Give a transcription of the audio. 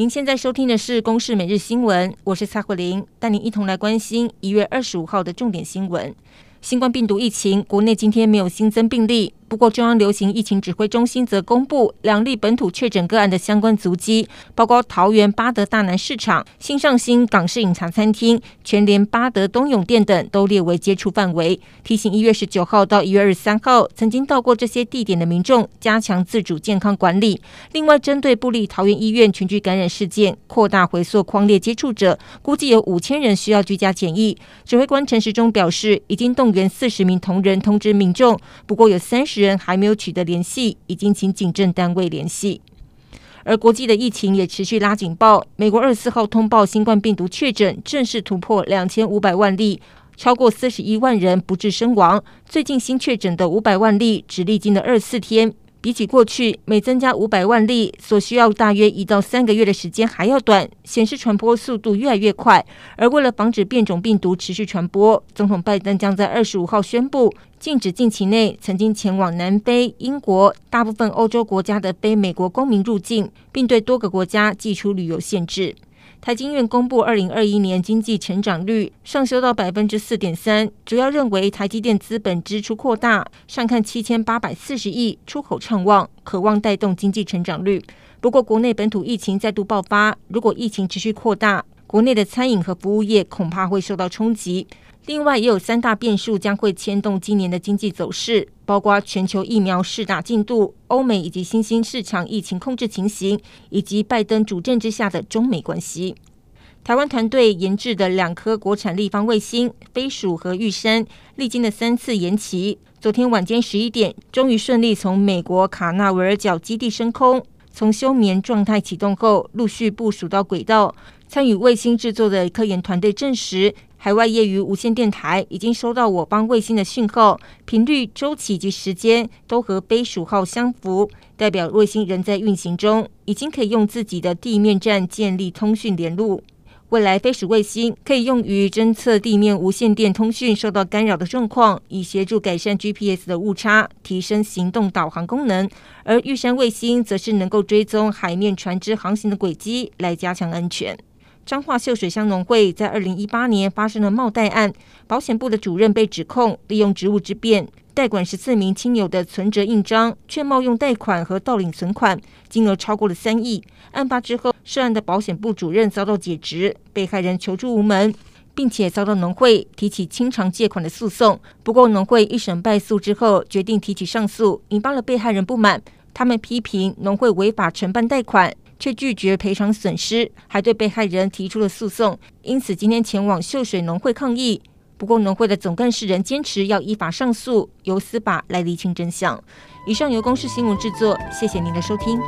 您现在收听的是《公视每日新闻》，我是蔡慧玲，带您一同来关心一月二十五号的重点新闻。新冠病毒疫情，国内今天没有新增病例。不过，中央流行疫情指挥中心则公布两例本土确诊个案的相关足迹，包括桃园八德大南市场、新上新港式饮茶餐厅、全联八德东永店等，都列为接触范围。提醒一月十九号到一月二十三号曾经到过这些地点的民众，加强自主健康管理。另外，针对布立桃园医院群聚感染事件，扩大回溯框列接触者，估计有五千人需要居家检疫。指挥官陈时中表示，已经动员四十名同仁通知民众，不过有三十。人还没有取得联系，已经请警政单位联系。而国际的疫情也持续拉警报。美国二十四号通报新冠病毒确诊正式突破两千五百万例，超过四十一万人不治身亡。最近新确诊的五百万例只历经了二十四天。比起过去每增加五百万例所需要大约一到三个月的时间还要短，显示传播速度越来越快。而为了防止变种病毒持续传播，总统拜登将在二十五号宣布禁止近期内曾经前往南非、英国、大部分欧洲国家的非美国公民入境，并对多个国家寄出旅游限制。台经院公布二零二一年经济成长率上修到百分之四点三，主要认为台积电资本支出扩大，上看七千八百四十亿，出口畅旺，渴望带动经济成长率。不过，国内本土疫情再度爆发，如果疫情持续扩大，国内的餐饮和服务业恐怕会受到冲击。另外，也有三大变数将会牵动今年的经济走势，包括全球疫苗施打进度、欧美以及新兴市场疫情控制情形，以及拜登主政之下的中美关系。台湾团队研制的两颗国产立方卫星飞鼠和玉山，历经了三次延期，昨天晚间十一点，终于顺利从美国卡纳维尔角基地升空，从休眠状态启动后，陆续部署到轨道。参与卫星制作的科研团队证实。海外业余无线电台已经收到我方卫星的讯号频率、周期及时间都和飞鼠号相符，代表卫星仍在运行中，已经可以用自己的地面站建立通讯联络。未来飞鼠卫星可以用于侦测地面无线电通讯受到干扰的状况，以协助改善 GPS 的误差，提升行动导航功能。而玉山卫星则是能够追踪海面船只航行的轨迹，来加强安全。彰化秀水乡农会在二零一八年发生了冒贷案，保险部的主任被指控利用职务之便代管十四名亲友的存折印章，却冒用贷款和盗领存款，金额超过了三亿。案发之后，涉案的保险部主任遭到解职，被害人求助无门，并且遭到农会提起清偿借款的诉讼。不过，农会一审败诉之后，决定提起上诉，引发了被害人不满，他们批评农会违法承办贷款。却拒绝赔偿损失，还对被害人提出了诉讼，因此今天前往秀水农会抗议。不过农会的总干事仍坚持要依法上诉，由司法来厘清真相。以上由公视新闻制作，谢谢您的收听。